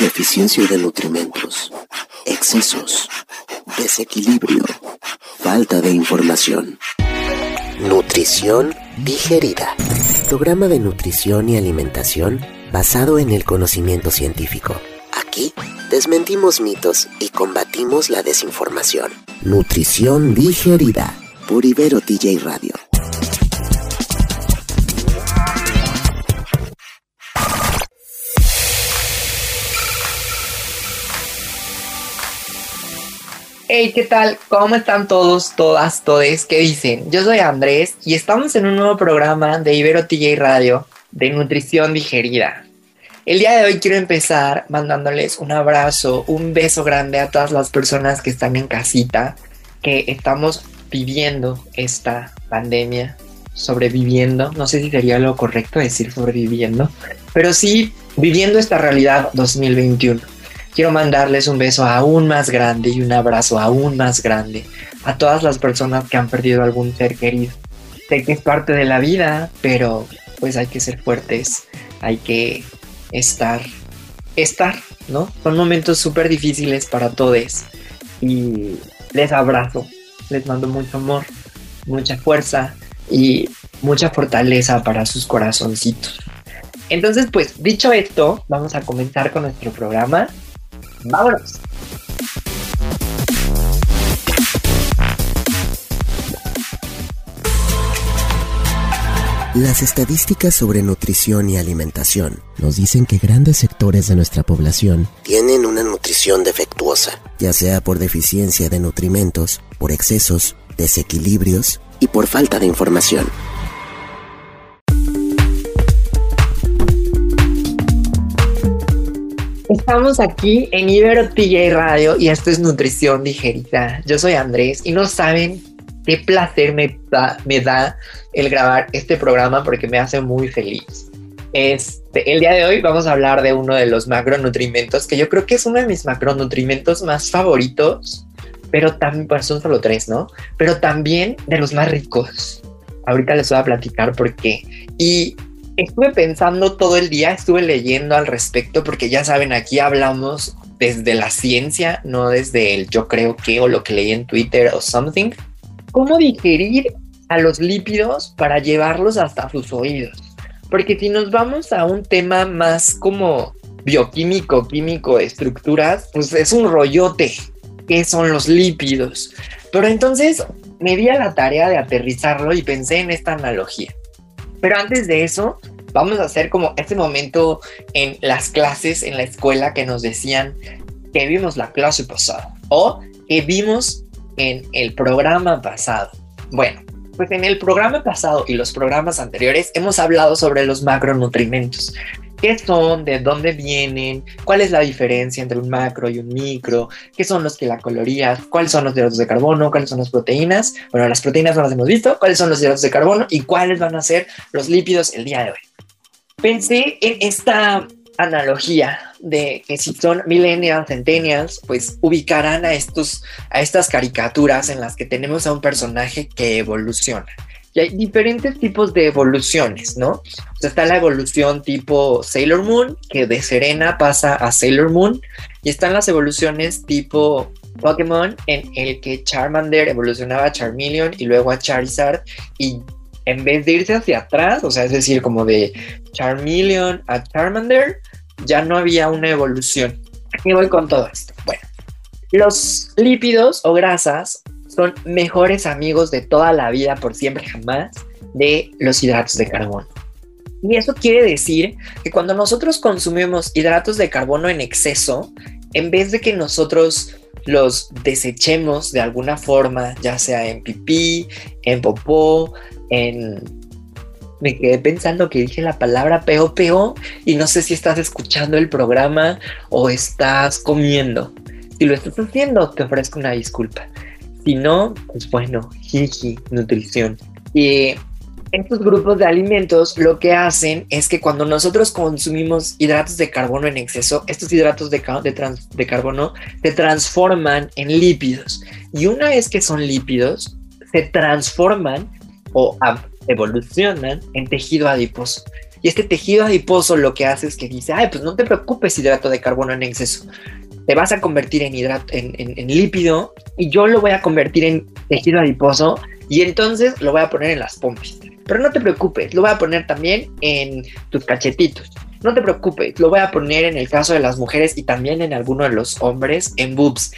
deficiencia de nutrimentos, excesos, desequilibrio, falta de información. Nutrición digerida. Programa de nutrición y alimentación basado en el conocimiento científico. Aquí desmentimos mitos y combatimos la desinformación. Nutrición digerida por Ibero TJ Radio. Hey, ¿qué tal? ¿Cómo están todos, todas, todes? ¿Qué dicen? Yo soy Andrés y estamos en un nuevo programa de Ibero TJ Radio de nutrición digerida. El día de hoy quiero empezar mandándoles un abrazo, un beso grande a todas las personas que están en casita, que estamos viviendo esta pandemia, sobreviviendo, no sé si sería lo correcto decir sobreviviendo, pero sí viviendo esta realidad 2021 quiero mandarles un beso aún más grande y un abrazo aún más grande a todas las personas que han perdido algún ser querido. Sé que es parte de la vida, pero pues hay que ser fuertes, hay que estar, estar, ¿no? Son momentos súper difíciles para todos y les abrazo, les mando mucho amor, mucha fuerza y mucha fortaleza para sus corazoncitos. Entonces, pues dicho esto, vamos a comenzar con nuestro programa ¡Vámonos! Las estadísticas sobre nutrición y alimentación nos dicen que grandes sectores de nuestra población tienen una nutrición defectuosa, ya sea por deficiencia de nutrimentos, por excesos, desequilibrios y por falta de información. Estamos aquí en Ibero TJ Radio y esto es Nutrición Digerida. Yo soy Andrés y no saben qué placer me da, me da el grabar este programa porque me hace muy feliz. Este, el día de hoy vamos a hablar de uno de los macronutrimentos que yo creo que es uno de mis macronutrimentos más favoritos, pero también, pues son solo tres, ¿no? Pero también de los más ricos. Ahorita les voy a platicar por qué. Y estuve pensando todo el día, estuve leyendo al respecto, porque ya saben, aquí hablamos desde la ciencia, no desde el yo creo que o lo que leí en Twitter o something. ¿Cómo digerir a los lípidos para llevarlos hasta sus oídos? Porque si nos vamos a un tema más como bioquímico, químico, estructuras, pues es un rollote. ¿Qué son los lípidos? Pero entonces me di a la tarea de aterrizarlo y pensé en esta analogía. Pero antes de eso, vamos a hacer como este momento en las clases, en la escuela, que nos decían que vimos la clase pasada o que vimos en el programa pasado. Bueno, pues en el programa pasado y los programas anteriores hemos hablado sobre los macronutrimentos qué son, de dónde vienen, cuál es la diferencia entre un macro y un micro, qué son los kilocalorías, cuáles son los hidratos de carbono, cuáles son las proteínas. Bueno, las proteínas no las hemos visto, cuáles son los hidratos de carbono y cuáles van a ser los lípidos el día de hoy. Pensé en esta analogía de que si son millennials, centennials, pues ubicarán a estos a estas caricaturas en las que tenemos a un personaje que evoluciona. Y hay diferentes tipos de evoluciones, ¿no? O sea, está la evolución tipo Sailor Moon, que de Serena pasa a Sailor Moon, y están las evoluciones tipo Pokémon, en el que Charmander evolucionaba a Charmeleon y luego a Charizard, y en vez de irse hacia atrás, o sea, es decir, como de Charmeleon a Charmander, ya no había una evolución. Aquí voy con todo esto. Bueno, los lípidos o grasas son mejores amigos de toda la vida, por siempre, jamás, de los hidratos de carbono. Y eso quiere decir que cuando nosotros consumimos hidratos de carbono en exceso, en vez de que nosotros los desechemos de alguna forma, ya sea en pipí, en popó, en... Me quedé pensando que dije la palabra peo peo y no sé si estás escuchando el programa o estás comiendo. Si lo estás haciendo, te ofrezco una disculpa. Si no, pues bueno, jiji, nutrición. Y estos grupos de alimentos lo que hacen es que cuando nosotros consumimos hidratos de carbono en exceso, estos hidratos de, de, carbono se transforman en lípidos. Y una vez que son lípidos, se transforman o evolucionan en tejido adiposo. Y este tejido adiposo lo que hace es que dice, ay, pues no te preocupes hidrato de carbono en exceso. Te vas a convertir en, hidrato, en, lípido y yo lo voy a convertir en tejido adiposo y entonces lo voy a poner en las pompis. Pero no te preocupes, lo voy a poner también en tus cachetitos. No te preocupes, lo voy a poner en el caso de las mujeres y también en alguno de los hombres en boobs.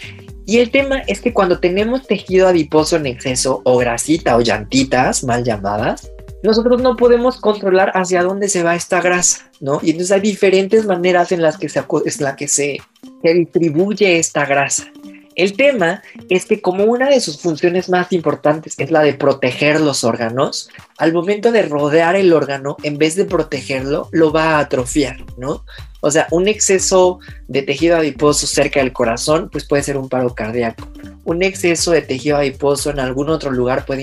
Y el tema es que cuando tenemos tejido adiposo en exceso o grasita o llantitas mal llamadas, nosotros no podemos controlar hacia dónde se va esta grasa, ¿no? Y entonces hay diferentes maneras en las que se, es la que se, se distribuye esta grasa. El tema es que como una de sus funciones más importantes es la de proteger los órganos, al momento de rodear el órgano, en vez de protegerlo, lo va a atrofiar, ¿no? O sea, un exceso de tejido adiposo cerca del corazón, pues puede ser un paro cardíaco. Un exceso de tejido adiposo en algún otro lugar puede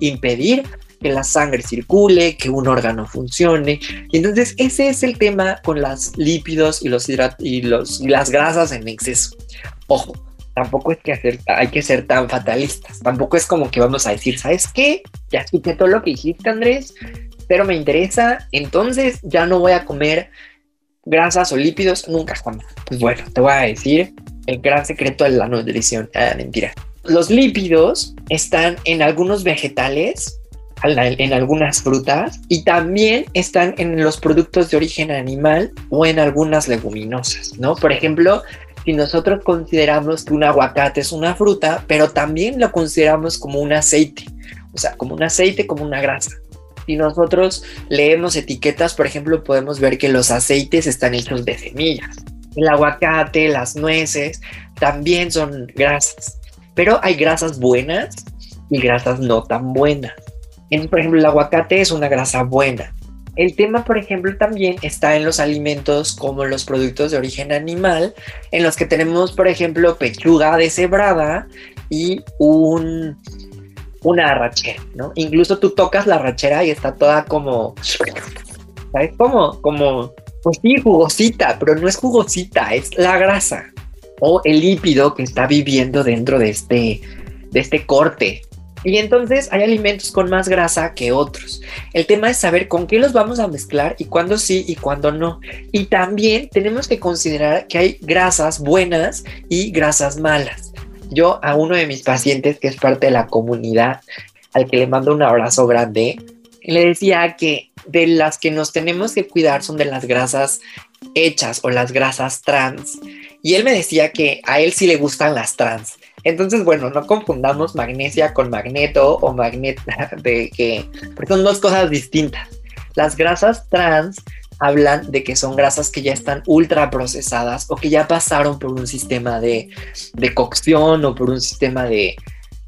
impedir que la sangre circule, que un órgano funcione. Y entonces ese es el tema con los lípidos y, los y, los, y las grasas en exceso. Ojo, tampoco es que hacer, hay que ser tan fatalistas. Tampoco es como que vamos a decir, ¿sabes qué? Ya escuché todo lo que dijiste, Andrés, pero me interesa, entonces ya no voy a comer grasas o lípidos nunca jamás. Pues bueno, te voy a decir el gran secreto de la nutrición. Ah, mentira. Los lípidos están en algunos vegetales en algunas frutas y también están en los productos de origen animal o en algunas leguminosas, ¿no? Por ejemplo, si nosotros consideramos que un aguacate es una fruta, pero también lo consideramos como un aceite, o sea, como un aceite, como una grasa. Si nosotros leemos etiquetas, por ejemplo, podemos ver que los aceites están hechos de semillas. El aguacate, las nueces, también son grasas. Pero hay grasas buenas y grasas no tan buenas. Entonces, por ejemplo, el aguacate es una grasa buena. El tema, por ejemplo, también está en los alimentos como los productos de origen animal, en los que tenemos, por ejemplo, pechuga deshebrada y un, una arrachera, ¿no? Incluso tú tocas la arrachera y está toda como, ¿sabes cómo? Como, pues sí, jugosita, pero no es jugosita, es la grasa o el lípido que está viviendo dentro de este, de este corte, y entonces hay alimentos con más grasa que otros. El tema es saber con qué los vamos a mezclar y cuándo sí y cuándo no. Y también tenemos que considerar que hay grasas buenas y grasas malas. Yo a uno de mis pacientes que es parte de la comunidad, al que le mando un abrazo grande, le decía que de las que nos tenemos que cuidar son de las grasas hechas o las grasas trans. Y él me decía que a él sí le gustan las trans entonces, bueno, no confundamos magnesia con magneto o magneta, de que, porque son dos cosas distintas. Las grasas trans hablan de que son grasas que ya están ultra procesadas o que ya pasaron por un sistema de, de cocción o por un sistema de,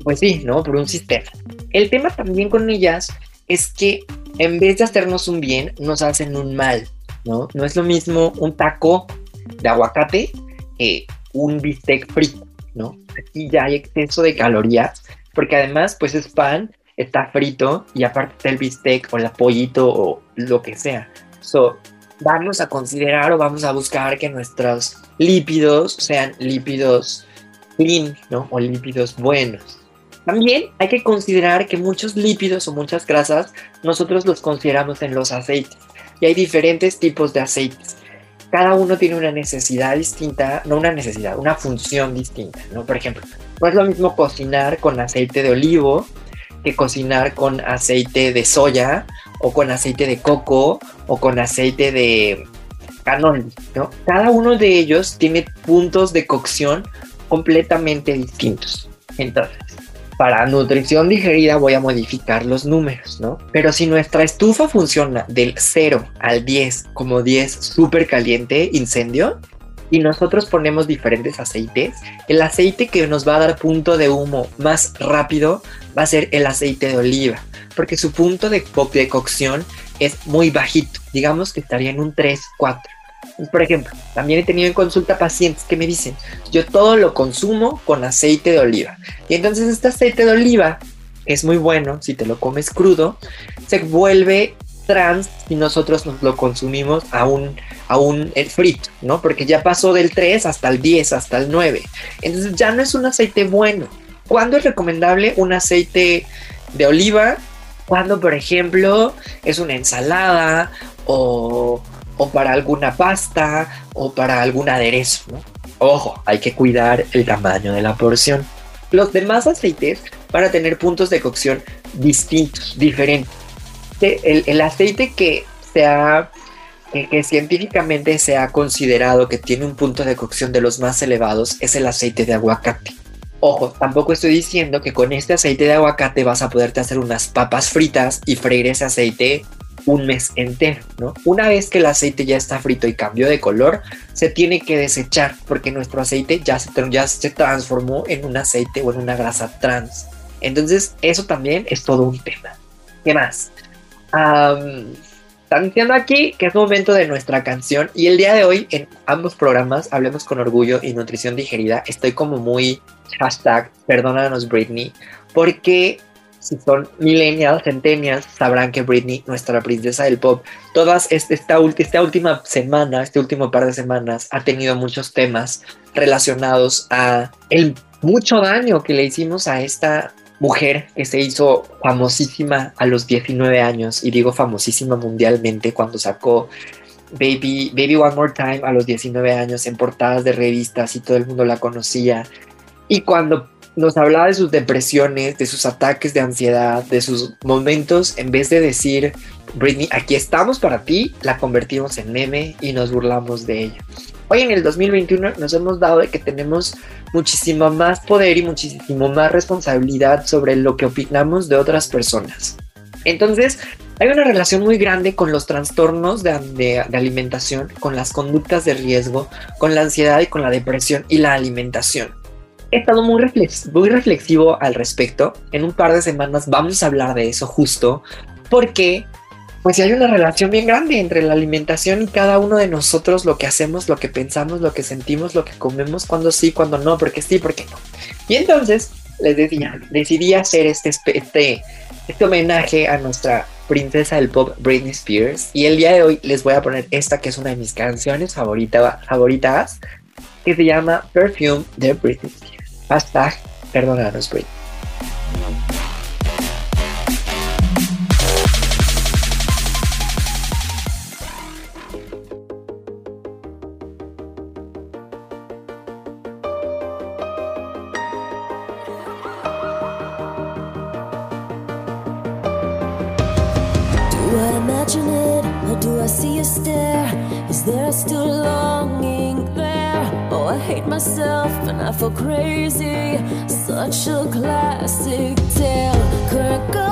pues sí, ¿no? Por un sistema. El tema también con ellas es que en vez de hacernos un bien, nos hacen un mal, ¿no? No es lo mismo un taco de aguacate que un bistec frito. ¿no? Aquí ya hay exceso de calorías, porque además, pues es pan, está frito y aparte está el bistec o el pollito o lo que sea. So, vamos a considerar o vamos a buscar que nuestros lípidos sean lípidos clean. O lípidos buenos. También hay que considerar que muchos lípidos o muchas grasas nosotros los consideramos en los aceites. Y hay diferentes tipos de aceites cada uno tiene una necesidad distinta, no una necesidad, una función distinta, ¿no? Por ejemplo, no es lo mismo cocinar con aceite de olivo que cocinar con aceite de soya o con aceite de coco o con aceite de canón, ¿no? Cada uno de ellos tiene puntos de cocción completamente distintos. Entonces, para nutrición digerida voy a modificar los números, ¿no? Pero si nuestra estufa funciona del 0 al 10 como 10 súper caliente, incendio, y nosotros ponemos diferentes aceites, el aceite que nos va a dar punto de humo más rápido va a ser el aceite de oliva, porque su punto de, de cocción es muy bajito, digamos que estaría en un 3, 4. Por ejemplo, también he tenido en consulta pacientes que me dicen, yo todo lo consumo con aceite de oliva. Y entonces este aceite de oliva es muy bueno si te lo comes crudo, se vuelve trans si nosotros nos lo consumimos a un, eh, frito, ¿no? Porque ya pasó del 3 hasta el 10, hasta el 9. Entonces ya no es un aceite bueno. ¿Cuándo es recomendable un aceite de oliva Cuando, por ejemplo, es una ensalada o, o para alguna pasta o para algún aderezo. Ojo, hay que cuidar el tamaño de la porción. Los demás aceites van a tener puntos de cocción distintos, diferentes. El, aceite que sea que científicamente se ha considerado que tiene un punto de cocción de los más elevados es el aceite de aguacate. Ojo, tampoco estoy diciendo que con este aceite de aguacate vas a poderte hacer unas papas fritas y freír ese aceite un mes entero, ¿no? Una vez que el aceite ya está frito y cambió de color, se tiene que desechar porque nuestro aceite ya se, ya se transformó en un aceite o en una grasa trans. Entonces, eso también es todo un tema. ¿Qué más? están diciendo aquí que es momento de nuestra canción y el día de hoy en ambos programas, Hablemos con Orgullo y Nutrición Digerida, estoy como muy hashtag, perdónanos Britney, porque si son millennials, centennials, sabrán que Britney, nuestra princesa del pop, todas este, esta, esta última semana, este último par de semanas, ha tenido muchos temas relacionados a el mucho daño que le hicimos a esta mujer que se hizo famosísima a los 19 años, y digo famosísima mundialmente cuando sacó Baby, Baby One More Time a los 19 años en portadas de revistas y todo el mundo la conocía. Y cuando nos hablaba de sus depresiones, de sus ataques de ansiedad, de sus momentos, en vez de decir, Britney, aquí estamos para ti, la convertimos en meme y nos burlamos de ella. Hoy en el 2021 nos hemos dado de que tenemos muchísimo más poder y muchísimo más responsabilidad sobre lo que opinamos de otras personas. Entonces, hay una relación muy grande con los trastornos de, alimentación, con las conductas de riesgo, con la ansiedad y con la depresión y la alimentación. He estado muy, reflexivo al respecto. En un par de semanas vamos a hablar de eso justo porque pues hay una relación bien grande entre la alimentación y cada uno de nosotros, lo que hacemos, lo que pensamos, lo que sentimos, lo que comemos, cuando sí, cuando no, porque sí, porque no. Y entonces les decía, decidí hacer este, este, este homenaje a nuestra princesa del pop Britney Spears y el día de hoy les voy a poner esta que es una de mis canciones favoritas que se llama Perfume de Britney Spears. Hashtag Perdónanos, güey. do I see you stare? Is there still longing? Perdonaros hate myself and I feel crazy. Such a classic tale. Current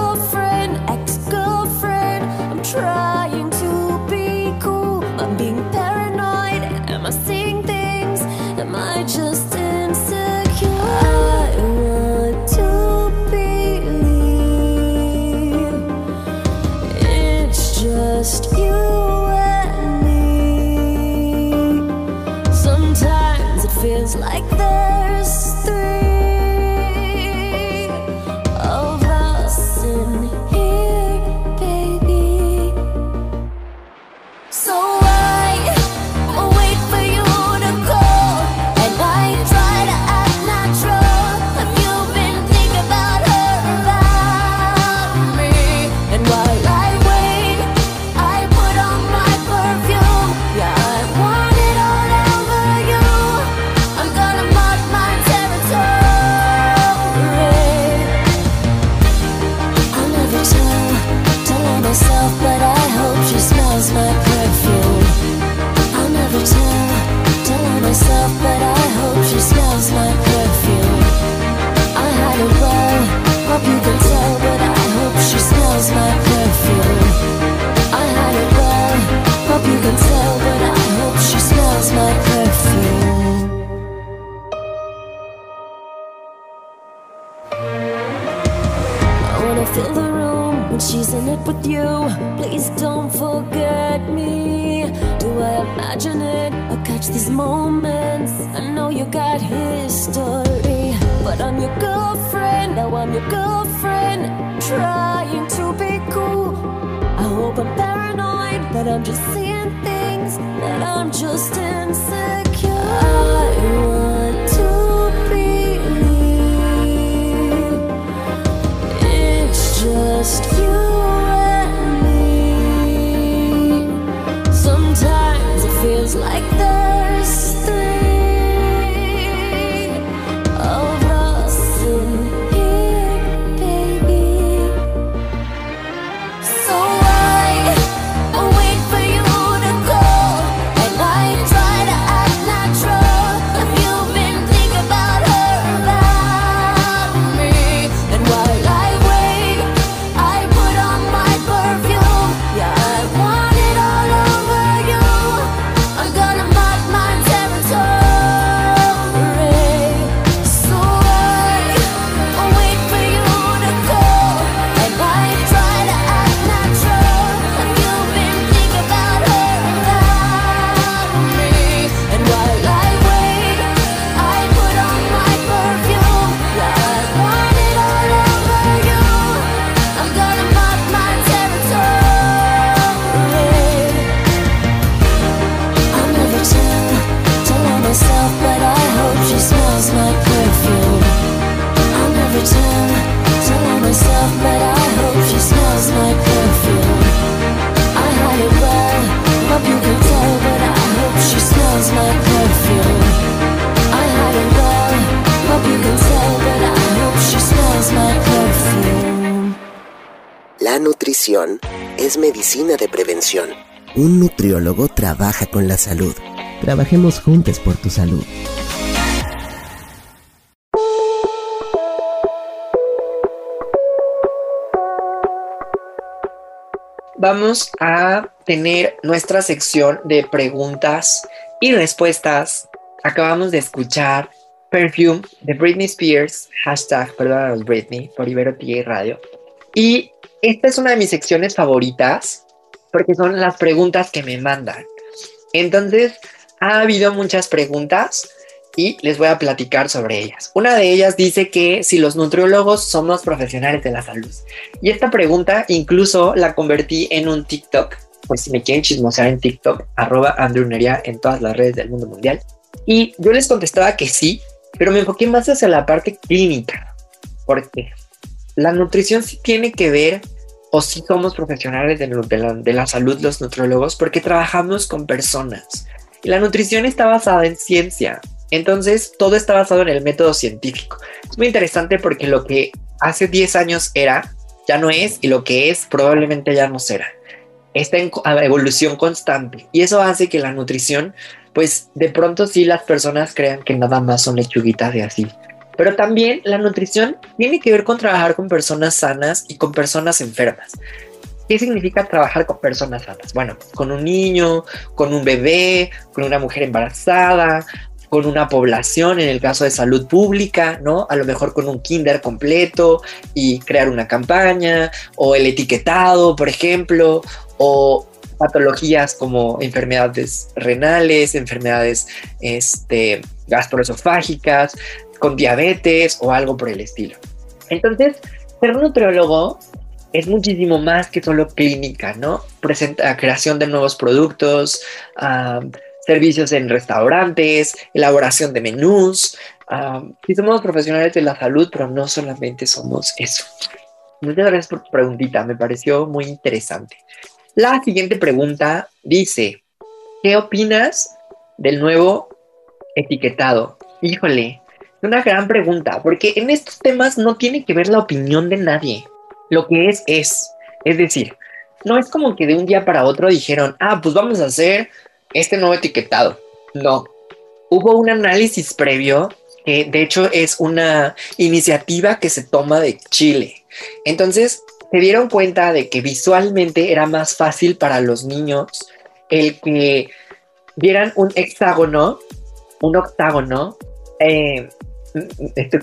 I'm just seeing es medicina de prevención. Un nutriólogo trabaja con la salud. Trabajemos juntos por tu salud. Vamos a tener nuestra sección de preguntas y respuestas. Acabamos de escuchar Perfume de Britney Spears, hashtag perdón Britney, por Ibero Radio. Y esta es una de mis secciones favoritas porque son las preguntas que me mandan. Entonces, ha habido muchas preguntas y les voy a platicar sobre ellas. Una de ellas dice que si los nutriólogos somos profesionales de la salud. Y esta pregunta incluso la convertí en un TikTok. Pues si me quieren chismosear en TikTok, arroba Neria en todas las redes del mundo mundial. Y yo les contestaba que sí, pero me enfoqué más hacia la parte clínica. Porque la nutrición sí tiene que ver, o si somos profesionales de, la, salud los nutriólogos, porque trabajamos con personas. Y la nutrición está basada en ciencia, entonces, todo está basado en el método científico. Es muy interesante porque lo que hace 10 años era, ya no es, y lo que es probablemente ya no será. Está en evolución constante y eso hace que la nutrición, pues de pronto sí las personas crean que nada más son lechuguitas de así. Pero también la nutrición tiene que ver con trabajar con personas sanas y con personas enfermas. ¿Qué significa trabajar con personas sanas? Bueno, con un niño, con un bebé, con una mujer embarazada, con una población, en el caso de salud pública, ¿no? A lo mejor con un kinder completo y crear una campaña, o el etiquetado, por ejemplo, o patologías como enfermedades renales, enfermedades este, gastroesofágicas, con diabetes o algo por el estilo. Entonces, ser nutriólogo es muchísimo más que solo clínica, ¿no? Presenta creación de nuevos productos, servicios en restaurantes, elaboración de menús. sí somos profesionales de la salud, pero no solamente somos eso. Muchas gracias por tu preguntita, me pareció muy interesante. La siguiente pregunta dice, ¿qué opinas del nuevo etiquetado? Híjole, una gran pregunta, porque en estos temas no tiene que ver la opinión de nadie. Lo que es, es. Es decir, no es como que de un día para otro dijeron, ah, pues vamos a hacer este nuevo etiquetado. No. Hubo un análisis previo que de hecho es una iniciativa que se toma de Chile. Entonces, se dieron cuenta de que visualmente era más fácil para los niños el que vieran un hexágono, un octágono. Eh, este,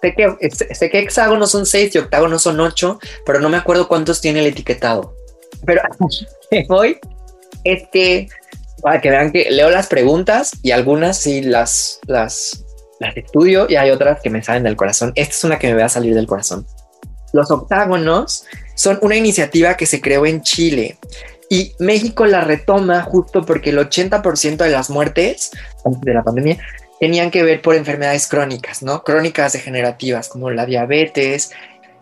sé, que, sé que hexágonos son seis y octágonos son ocho, pero no me acuerdo cuántos tiene el etiquetado. Pero hoy es que para que vean que leo las preguntas y algunas sí las, las, las estudio y hay otras que me salen del corazón. Esta es una que me va a salir del corazón. Los octágonos son una iniciativa que se creó en Chile y México la retoma justo porque el 80% de las muertes de la pandemia tenían que ver por enfermedades crónicas, ¿no? Crónicas degenerativas como la diabetes,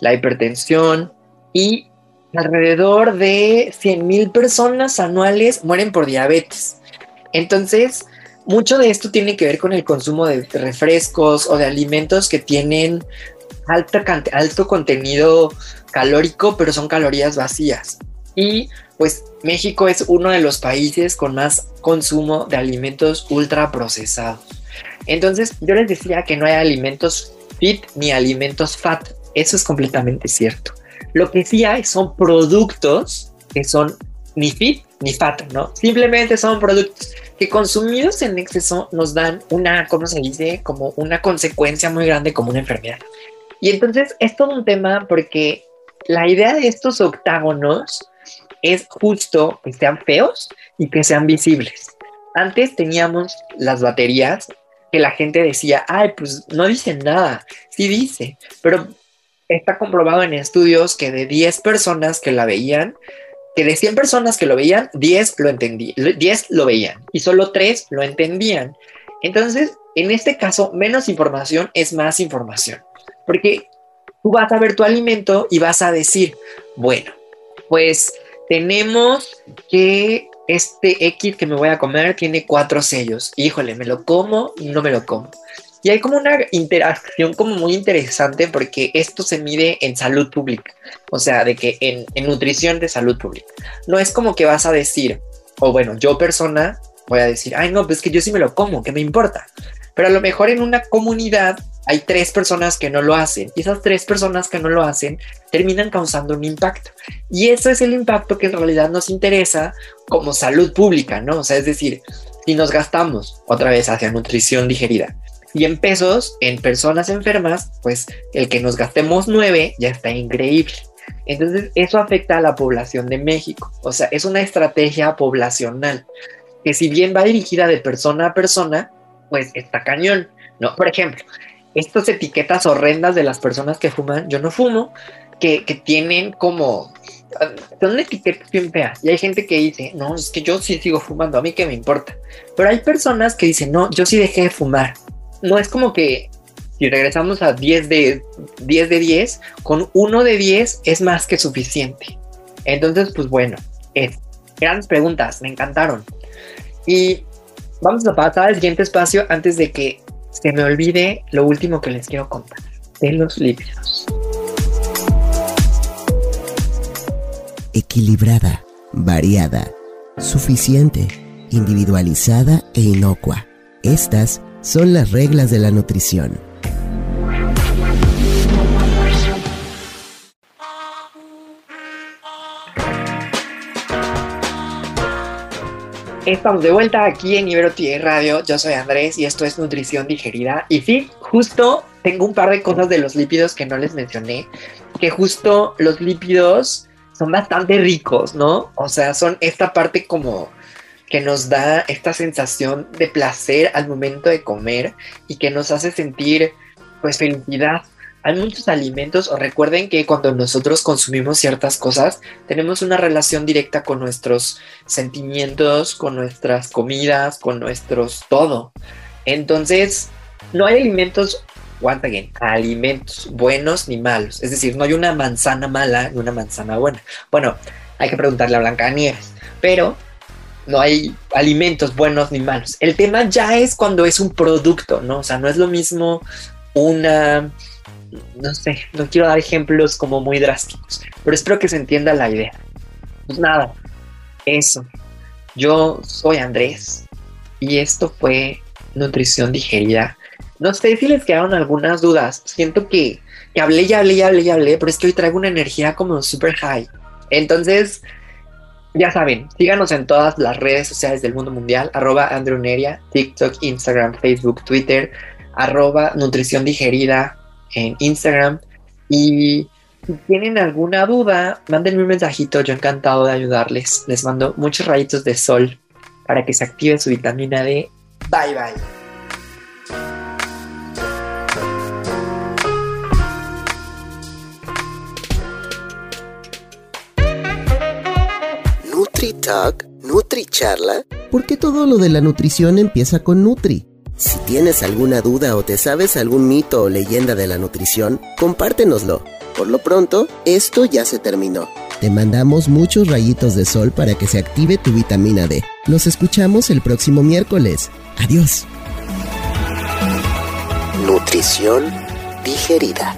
la hipertensión y alrededor de 100.000 personas anuales mueren por diabetes. Entonces, mucho de esto tiene que ver con el consumo de refrescos o de alimentos que tienen alto contenido calórico, pero son calorías vacías. Y pues México es uno de los países con más consumo de alimentos ultra procesados. Entonces, yo les decía que no hay alimentos fit ni alimentos fat. Eso es completamente cierto. Lo que sí hay son productos que son ni fit ni fat, ¿no? Simplemente son productos que consumidos en exceso nos dan una, ¿cómo se dice? Como una consecuencia muy grande como una enfermedad. Y entonces es todo un tema porque la idea de estos octágonos es justo que sean feos y que sean visibles. Antes teníamos las baterías que la gente decía, ay, pues no dicen nada. Sí dice, pero está comprobado en estudios que de 10 personas que la veían, que de 100 personas que lo veían, 10 lo entendían, 10 lo veían y solo 3 lo entendían. Entonces, en este caso, menos información es más información, porque tú vas a ver tu alimento y vas a decir, bueno, pues tenemos que este X que me voy a comer tiene cuatro sellos. Híjole, ¿me lo como? No me lo como. Y hay como una interacción como muy interesante porque esto se mide en salud pública, o sea, de que en, en nutrición de salud pública. No es como que vas a decir, o bueno, yo persona voy a decir, ay no, pues que yo sí me lo como, ¿qué me importa? Pero a lo mejor en una comunidad hay tres personas que no lo hacen y esas tres personas que no lo hacen terminan causando un impacto. Y eso es el impacto que en realidad nos interesa como salud pública, ¿no? O sea, es decir, si nos gastamos otra vez hacia nutrición digerida y en pesos en personas enfermas, pues el que nos gastemos nueve ya está increíble. Entonces, eso afecta a la población de México. O sea, es una estrategia poblacional que si bien va dirigida de persona a persona, pues está cañón, ¿no? Por ejemplo, estas etiquetas horrendas de las personas que fuman, yo no fumo, que, que tienen como... Son etiquetas bien feas. Y hay gente que dice, no, es que yo sí sigo fumando, a mí que me importa. Pero hay personas que dicen, no, yo sí dejé de fumar. No es como que si regresamos a 10 de 10, de 10 con uno de 10 es más que suficiente. Entonces, pues bueno, es, grandes preguntas, me encantaron. Y vamos a pasar al siguiente espacio antes de que se me olvide lo último que les quiero contar de los lípidos. Equilibrada, variada, suficiente, individualizada e inocua. Estas son las reglas de la nutrición. Estamos de vuelta aquí en Ibero Radio. Yo soy Andrés y esto es Nutrición Digerida. Y sí, justo tengo un par de cosas de los lípidos que no les mencioné. Que justo los lípidos son bastante ricos, ¿no? O sea, son esta parte como que nos da esta sensación de placer al momento de comer y que nos hace sentir pues felicidad hay muchos alimentos, o recuerden que cuando nosotros consumimos ciertas cosas, tenemos una relación directa con nuestros sentimientos, con nuestras comidas, con nuestros todo. Entonces, no hay alimentos, once alimentos buenos ni malos. Es decir, no hay una manzana mala ni una manzana buena. Bueno, hay que preguntarle a Blanca Nieves, pero no hay alimentos buenos ni malos. El tema ya es cuando es un producto, ¿no? O sea, no es lo mismo una no sé, no quiero dar ejemplos como muy drásticos, pero espero que se entienda la idea. Pues nada, eso. Yo soy Andrés y esto fue Nutrición Digerida. No sé si les quedaron algunas dudas. Siento que, que hablé y hablé y hablé y hablé, pero es que hoy traigo una energía como super high. Entonces, ya saben, síganos en todas las redes sociales del mundo mundial, arroba Andrew TikTok, Instagram, Facebook, Twitter, arroba Nutrición Digerida, en Instagram. Y si tienen alguna duda, mándenme un mensajito, yo encantado de ayudarles. Les mando muchos rayitos de sol para que se active su vitamina D. Bye bye. Nutri Talk, Nutri Charla, ¿por qué todo lo de la nutrición empieza con Nutri? Si tienes alguna duda o te sabes algún mito o leyenda de la nutrición, compártenoslo. Por lo pronto, esto ya se terminó. Te mandamos muchos rayitos de sol para que se active tu vitamina D. Nos escuchamos el próximo miércoles. Adiós. Nutrición digerida.